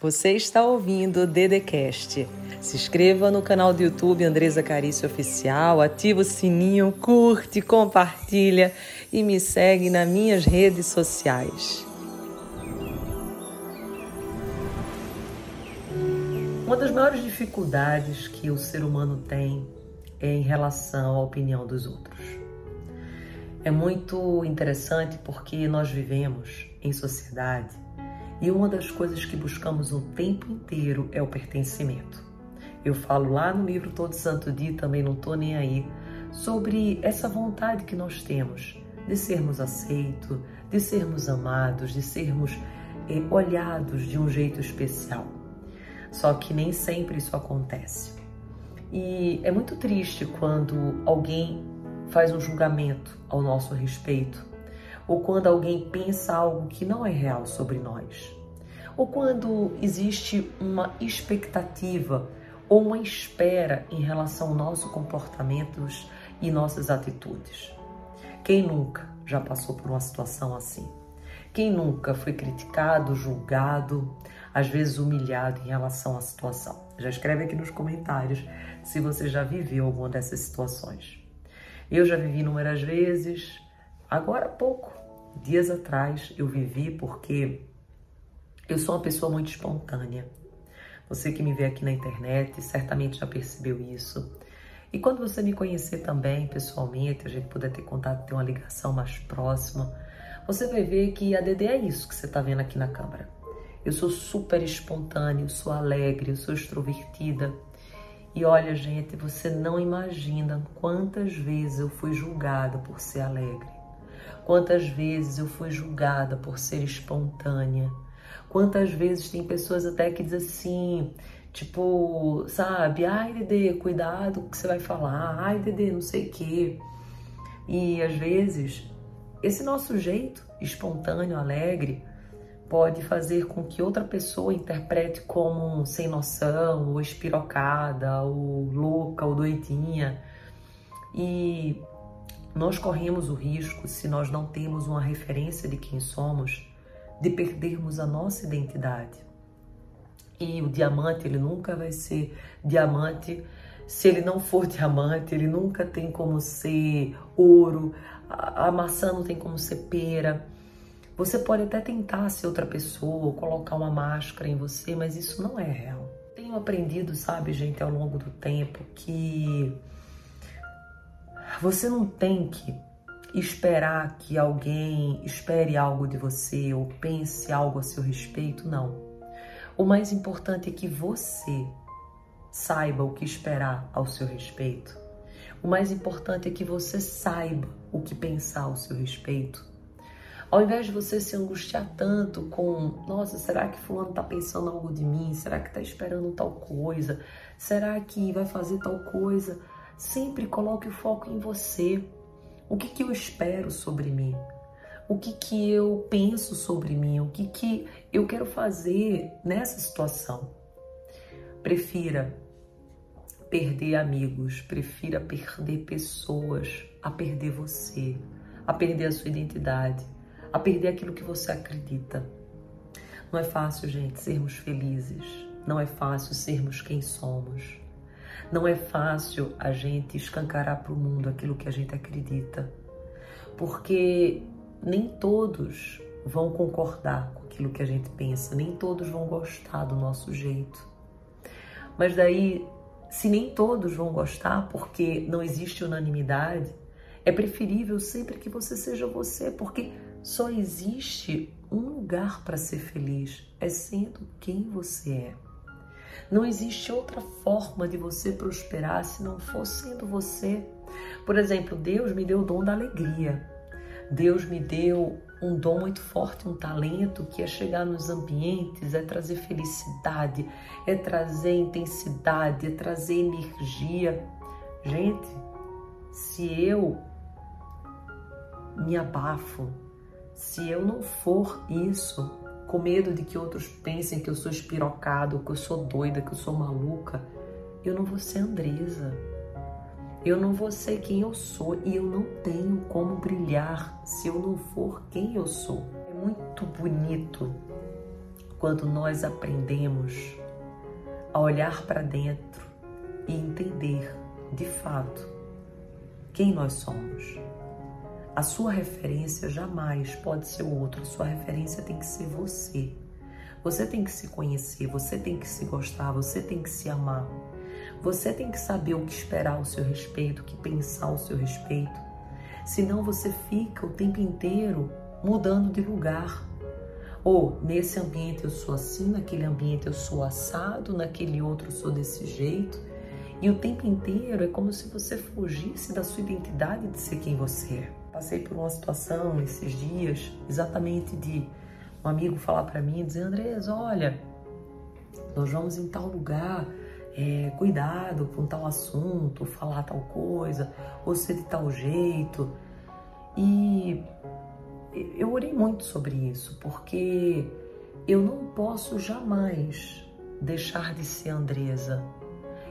Você está ouvindo o Dedecast. Se inscreva no canal do YouTube Andresa Carício Oficial, ativa o sininho, curte, compartilha e me segue nas minhas redes sociais. Uma das maiores dificuldades que o ser humano tem é em relação à opinião dos outros. É muito interessante porque nós vivemos em sociedade e uma das coisas que buscamos o tempo inteiro é o pertencimento. Eu falo lá no livro Todo Santo Dia, também não tô nem aí, sobre essa vontade que nós temos de sermos aceitos, de sermos amados, de sermos eh, olhados de um jeito especial. Só que nem sempre isso acontece. E é muito triste quando alguém faz um julgamento ao nosso respeito, ou quando alguém pensa algo que não é real sobre nós, ou quando existe uma expectativa ou uma espera em relação aos nossos comportamentos e nossas atitudes. Quem nunca já passou por uma situação assim? Quem nunca foi criticado, julgado, às vezes humilhado em relação à situação? Já escreve aqui nos comentários se você já viveu alguma dessas situações. Eu já vivi inúmeras vezes, agora há pouco, dias atrás, eu vivi porque eu sou uma pessoa muito espontânea. Você que me vê aqui na internet certamente já percebeu isso. E quando você me conhecer também pessoalmente, a gente puder ter contato, ter uma ligação mais próxima, você vai ver que a DD é isso que você está vendo aqui na câmera. Eu sou super espontânea, sou alegre, eu sou extrovertida. E olha, gente, você não imagina quantas vezes eu fui julgada por ser alegre. Quantas vezes eu fui julgada por ser espontânea Quantas vezes tem pessoas até que dizem assim, tipo, sabe, ai Dedê, cuidado com o que você vai falar, ai Dedê, não sei o quê. E às vezes, esse nosso jeito espontâneo, alegre, pode fazer com que outra pessoa interprete como sem noção, ou espirocada, ou louca, ou doidinha. E nós corremos o risco, se nós não temos uma referência de quem somos, de perdermos a nossa identidade. E o diamante, ele nunca vai ser diamante se ele não for diamante, ele nunca tem como ser ouro, a, maçã não tem como ser pera. Você pode até tentar ser outra pessoa, colocar uma máscara em você, mas isso não é real. Tenho aprendido, sabe, gente, ao longo do tempo que você não tem que esperar que alguém espere algo de você ou pense algo a seu respeito, não. O mais importante é que você saiba o que esperar ao seu respeito. O mais importante é que você saiba o que pensar ao seu respeito. Ao invés de você se angustiar tanto com, nossa, será que fulano tá pensando algo de mim? Será que tá esperando tal coisa? Será que vai fazer tal coisa? Sempre coloque o foco em você. O que, que eu espero sobre mim? O que, que eu penso sobre mim? O que, que eu quero fazer nessa situação? Prefira perder amigos, prefira perder pessoas a perder você, a perder a sua identidade, a perder aquilo que você acredita. Não é fácil, gente, sermos felizes. Não é fácil sermos quem somos. Não é fácil a gente escancarar para o mundo aquilo que a gente acredita, porque nem todos vão concordar com aquilo que a gente pensa, nem todos vão gostar do nosso jeito. Mas daí, se nem todos vão gostar, porque não existe unanimidade, é preferível sempre que você seja você, porque só existe um lugar para ser feliz, é sendo quem você é. Não existe outra forma de você prosperar se não for sendo você. Por exemplo, Deus me deu o dom da alegria. Deus me deu um dom muito forte, um talento que é chegar nos ambientes, é trazer felicidade, é trazer intensidade, é trazer energia. Gente, se eu me abafo, se eu não for isso, com medo de que outros pensem que eu sou espirocado, que eu sou doida, que eu sou maluca, eu não vou ser Andresa. Eu não vou ser quem eu sou e eu não tenho como brilhar se eu não for quem eu sou. É muito bonito quando nós aprendemos a olhar para dentro e entender de fato quem nós somos. A sua referência jamais pode ser o outro, a sua referência tem que ser você. Você tem que se conhecer, você tem que se gostar, você tem que se amar. Você tem que saber o que esperar ao seu respeito, o que pensar ao seu respeito. Senão você fica o tempo inteiro mudando de lugar. Ou nesse ambiente eu sou assim, naquele ambiente eu sou assado, naquele outro eu sou desse jeito. E o tempo inteiro é como se você fugisse da sua identidade de ser quem você é. Passei por uma situação esses dias, exatamente de um amigo falar para mim, dizer, Andrés, olha, nós vamos em tal lugar, é, cuidado com tal assunto, falar tal coisa, ou ser de tal jeito. E eu orei muito sobre isso, porque eu não posso jamais deixar de ser Andresa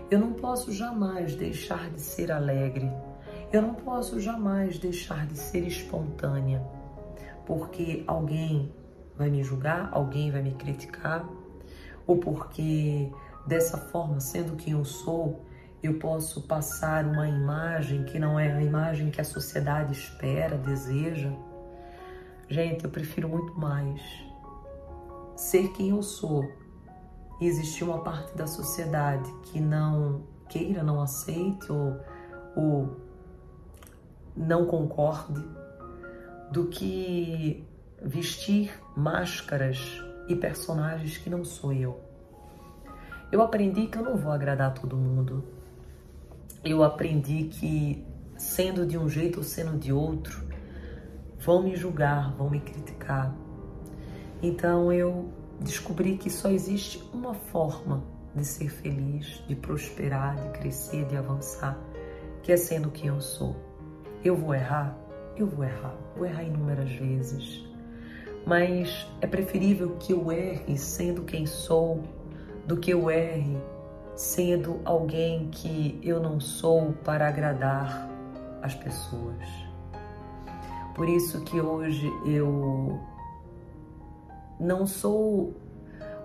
eu não posso jamais deixar de ser alegre. Eu não posso jamais deixar de ser espontânea, porque alguém vai me julgar, alguém vai me criticar, ou porque dessa forma, sendo quem eu sou, eu posso passar uma imagem que não é a imagem que a sociedade espera, deseja. Gente, eu prefiro muito mais ser quem eu sou e existir uma parte da sociedade que não queira, não aceite ou, ou não concorde, do que vestir máscaras e personagens que não sou eu. Eu aprendi que eu não vou agradar todo mundo. Eu aprendi que, sendo de um jeito ou sendo de outro, vão me julgar, vão me criticar. Então eu descobri que só existe uma forma de ser feliz, de prosperar, de crescer, de avançar, que é sendo quem eu sou. Eu vou errar? Eu vou errar. Vou errar inúmeras vezes. Mas é preferível que eu erre sendo quem sou do que eu erre sendo alguém que eu não sou para agradar as pessoas. Por isso que hoje eu não sou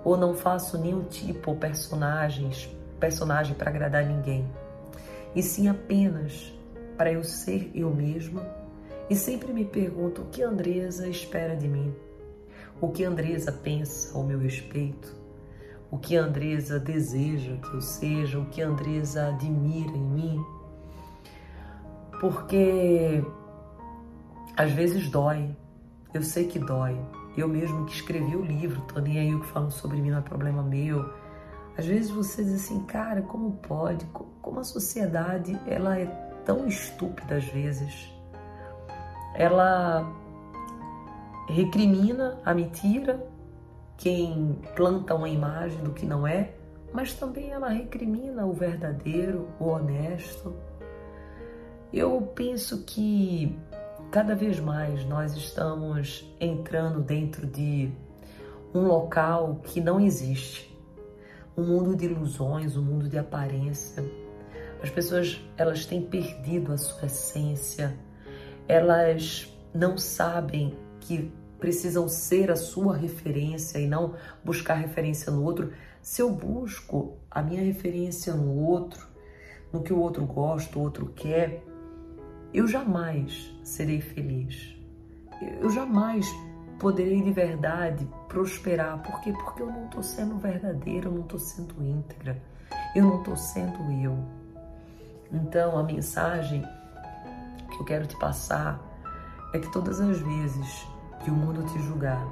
ou não faço nenhum tipo ou personagens, personagem para agradar ninguém, e sim apenas para eu ser eu mesma e sempre me pergunto o que Andresa espera de mim, o que Andresa pensa ao meu respeito, o que Andresa deseja que eu seja, o que Andresa admira em mim, porque às vezes dói, eu sei que dói, eu mesmo que escrevi o livro, tô nem aí o que falam sobre mim não é problema meu. Às vezes você diz assim, cara, como pode? Como a sociedade ela é tão estúpida às vezes. Ela recrimina a mentira, quem planta uma imagem do que não é, mas também ela recrimina o verdadeiro, o honesto. Eu penso que cada vez mais nós estamos entrando dentro de um local que não existe. Um mundo de ilusões, um mundo de aparência. As pessoas, elas têm perdido a sua essência. Elas não sabem que precisam ser a sua referência e não buscar referência no outro. Se eu busco a minha referência no outro, no que o outro gosta, o outro quer, eu jamais serei feliz. Eu jamais poderei de verdade prosperar. Por quê? Porque eu não estou sendo verdadeira, eu não estou sendo íntegra, eu não estou sendo eu. Então, a mensagem que eu quero te passar é que todas as vezes que o mundo te julgar,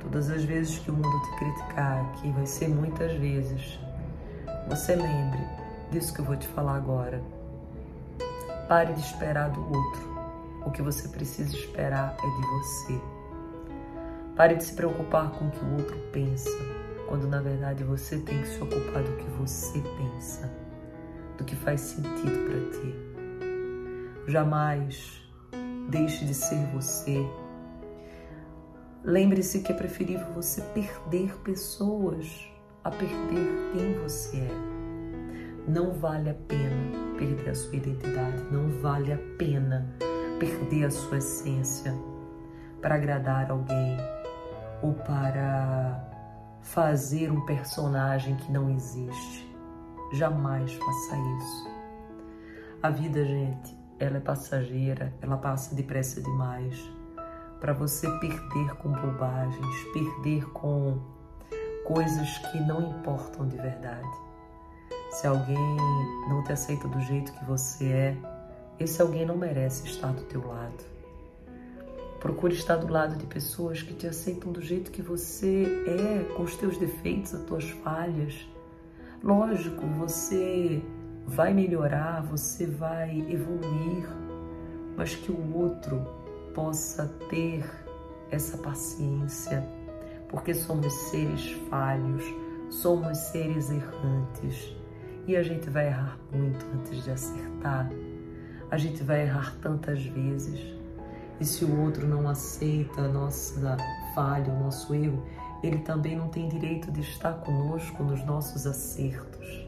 todas as vezes que o mundo te criticar, que vai ser muitas vezes, você lembre disso que eu vou te falar agora Pare de esperar do outro. O que você precisa esperar é de você. Pare de se preocupar com o que o outro pensa, quando na verdade você tem que se ocupar do que você pensa, do que faz sentido para ti. Jamais deixe de ser você. Lembre-se que é preferível você perder pessoas a perder quem você é. Não vale a pena perder a sua identidade, não vale a pena perder a sua essência para agradar alguém ou para fazer um personagem que não existe. Jamais faça isso. A vida, gente, ela é passageira, ela passa depressa demais para você perder com bobagens, perder com coisas que não importam de verdade. Se alguém não te aceita do jeito que você é, esse alguém não merece estar do teu lado. Procure estar do lado de pessoas que te aceitam do jeito que você é, com os teus defeitos, as tuas falhas. Lógico, você vai melhorar, você vai evoluir, mas que o outro possa ter essa paciência, porque somos seres falhos, somos seres errantes e a gente vai errar muito antes de acertar. A gente vai errar tantas vezes. E se o outro não aceita a nossa falha, o nosso erro, ele também não tem direito de estar conosco nos nossos acertos.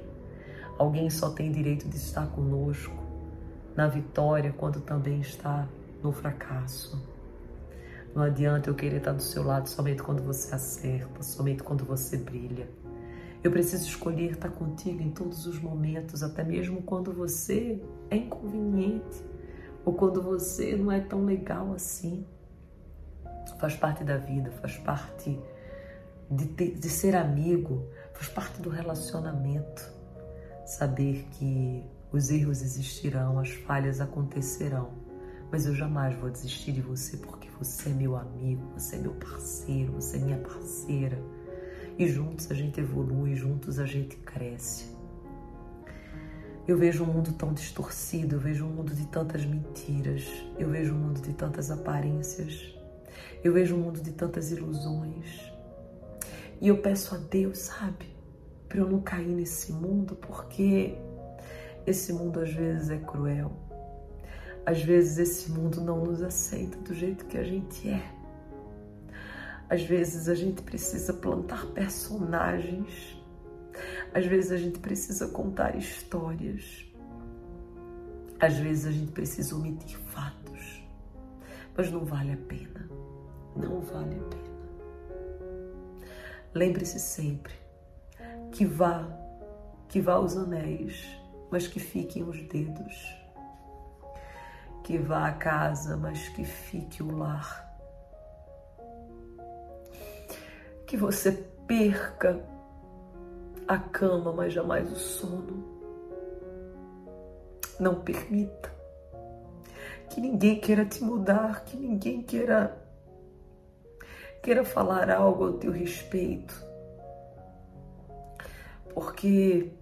Alguém só tem direito de estar conosco na vitória quando também está no fracasso. Não adianta eu querer estar do seu lado somente quando você acerta, somente quando você brilha. Eu preciso escolher estar contigo em todos os momentos, até mesmo quando você é inconveniente ou quando você não é tão legal assim. Faz parte da vida, faz parte de, ter, de ser amigo, faz parte do relacionamento. Saber que os erros existirão, as falhas acontecerão mas eu jamais vou desistir de você porque você é meu amigo, você é meu parceiro, você é minha parceira. E juntos a gente evolui, juntos a gente cresce. Eu vejo um mundo tão distorcido, eu vejo um mundo de tantas mentiras, eu vejo um mundo de tantas aparências, eu vejo um mundo de tantas ilusões. E eu peço a Deus, sabe, para eu não cair nesse mundo, porque esse mundo às vezes é cruel às vezes esse mundo não nos aceita do jeito que a gente é. Às vezes a gente precisa plantar personagens. Às vezes a gente precisa contar histórias. Às vezes a gente precisa omitir fatos. Mas não vale a pena. Não vale a pena. Lembre-se sempre que vá, que vá os anéis, mas que fiquem os dedos que vá à casa, mas que fique o lar. Que você perca a cama, mas jamais o sono. Não permita que ninguém queira te mudar, que ninguém queira queira falar algo ao teu respeito. Porque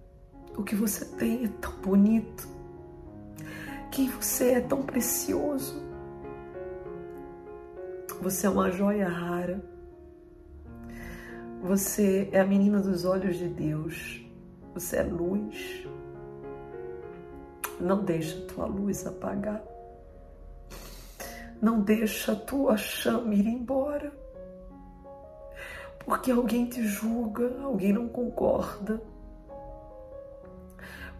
o que você tem é tão bonito quem você é tão precioso. Você é uma joia rara. Você é a menina dos olhos de Deus. Você é luz. Não deixa a tua luz apagar. Não deixa a tua chama ir embora. Porque alguém te julga, alguém não concorda.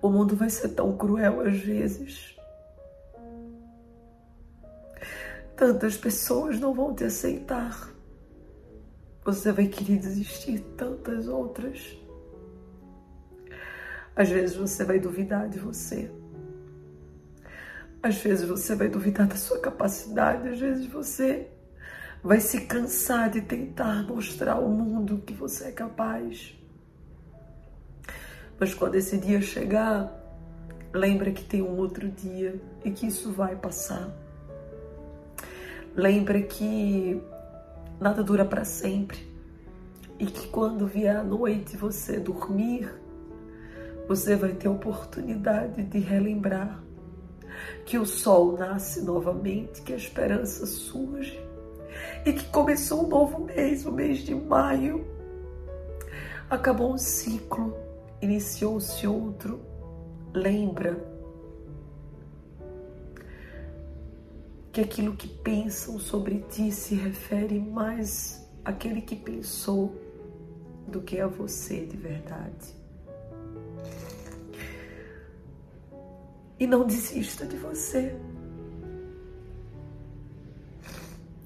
O mundo vai ser tão cruel às vezes Tantas pessoas não vão te aceitar. Você vai querer desistir tantas outras. Às vezes você vai duvidar de você. Às vezes você vai duvidar da sua capacidade. Às vezes você vai se cansar de tentar mostrar ao mundo que você é capaz. Mas quando esse dia chegar, lembra que tem um outro dia e que isso vai passar. Lembra que nada dura para sempre e que quando vier a noite você dormir, você vai ter a oportunidade de relembrar que o sol nasce novamente, que a esperança surge e que começou um novo mês, o mês de maio. Acabou um ciclo, iniciou-se outro. Lembra que aquilo que pensam sobre ti se refere mais àquele que pensou do que a você de verdade. E não desista de você.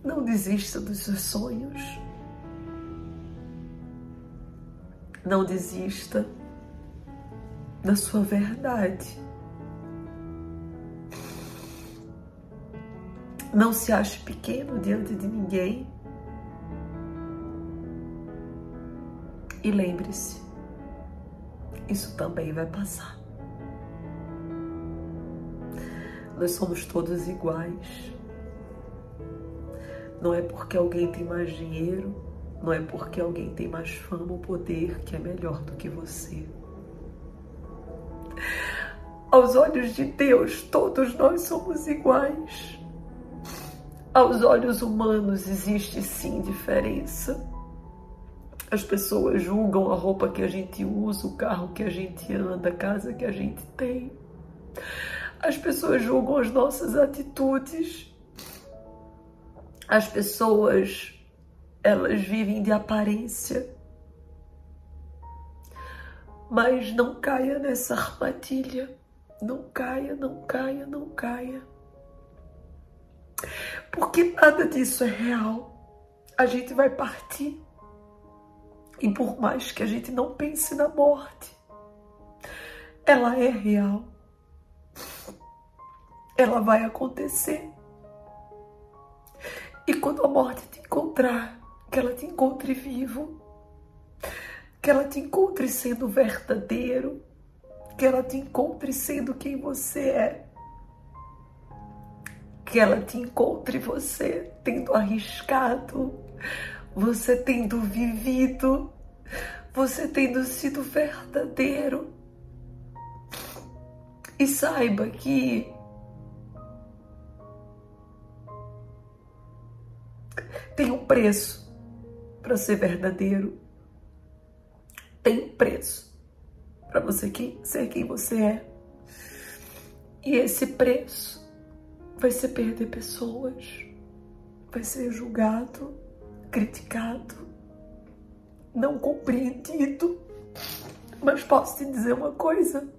Não desista dos seus sonhos. Não desista da sua verdade. Não se ache pequeno diante de ninguém. E lembre-se, isso também vai passar. Nós somos todos iguais. Não é porque alguém tem mais dinheiro, não é porque alguém tem mais fama ou poder que é melhor do que você. Aos olhos de Deus, todos nós somos iguais. Aos olhos humanos existe sim diferença. As pessoas julgam a roupa que a gente usa, o carro que a gente anda, a casa que a gente tem. As pessoas julgam as nossas atitudes. As pessoas, elas vivem de aparência. Mas não caia nessa armadilha. Não caia, não caia, não caia. Porque nada disso é real. A gente vai partir. E por mais que a gente não pense na morte, ela é real. Ela vai acontecer. E quando a morte te encontrar, que ela te encontre vivo, que ela te encontre sendo verdadeiro, que ela te encontre sendo quem você é que ela te encontre você tendo arriscado, você tendo vivido, você tendo sido verdadeiro. E saiba que tem um preço para ser verdadeiro. Tem um preço para você ser quem você é. E esse preço vai ser perder pessoas, vai ser julgado, criticado, não compreendido. Mas posso te dizer uma coisa: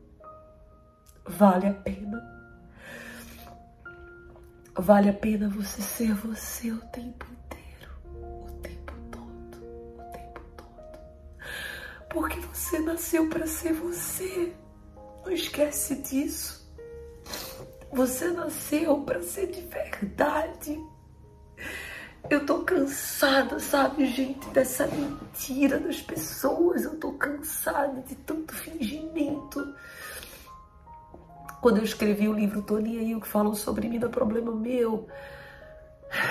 vale a pena. Vale a pena você ser você o tempo inteiro, Porque você nasceu para ser você. Não esquece disso. Você nasceu para ser de verdade. Eu tô cansada, sabe, gente, dessa mentira das pessoas. Eu tô cansada de tanto fingimento. Quando eu escrevi o livro Tony aí, o que falam sobre mim, é problema meu.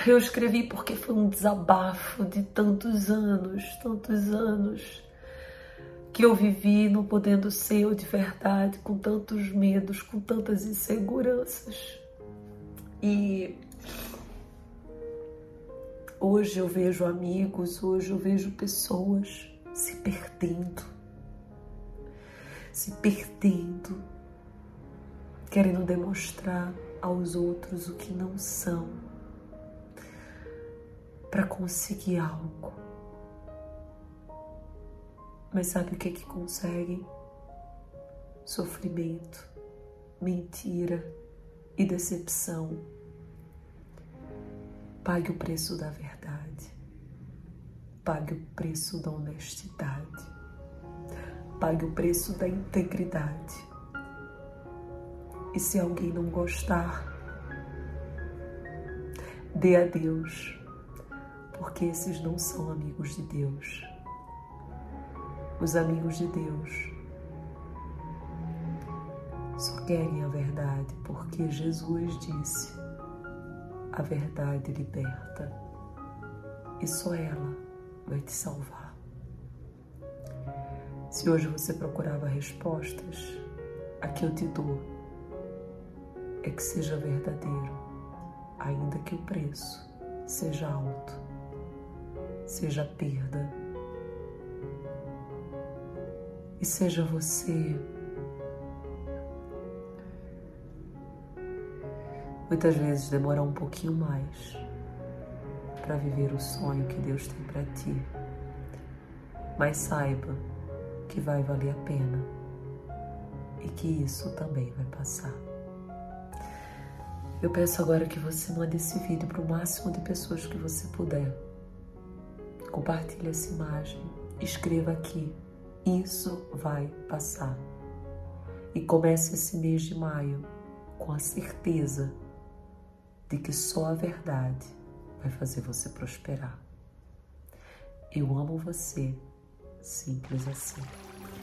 Eu escrevi porque foi um desabafo de tantos anos, tantos anos que eu vivi não podendo ser eu de verdade, com tantos medos, com tantas inseguranças. E hoje eu vejo amigos, hoje eu vejo pessoas se perdendo, se perdendo, querendo demonstrar aos outros o que não são para conseguir algo mas sabe o que é que conseguem? Sofrimento, mentira e decepção. Pague o preço da verdade. Pague o preço da honestidade. Pague o preço da integridade. E se alguém não gostar, dê a Deus, porque esses não são amigos de Deus os amigos de Deus só querem a verdade porque Jesus disse: a verdade liberta e só ela vai te salvar. Se hoje você procurava respostas, a que eu te dou é que seja verdadeiro, ainda que o preço seja alto, seja perda e seja você. Muitas vezes demora um pouquinho mais para viver o sonho que Deus tem para ti, mas saiba que vai valer a pena e que isso também vai passar. Eu peço agora que você mande esse vídeo para o máximo de pessoas que você puder. Compartilhe essa imagem, escreva aqui Isso vai passar. E comece esse mês de maio com a certeza de que só a verdade vai fazer você prosperar. Eu amo você, simples assim.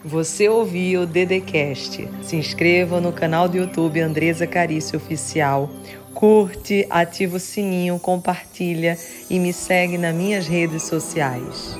Você ouviu o Dedecast. Se inscreva no canal do YouTube Andresa Carício Oficial. Curte, ativa o sininho, compartilha e me segue nas minhas redes sociais.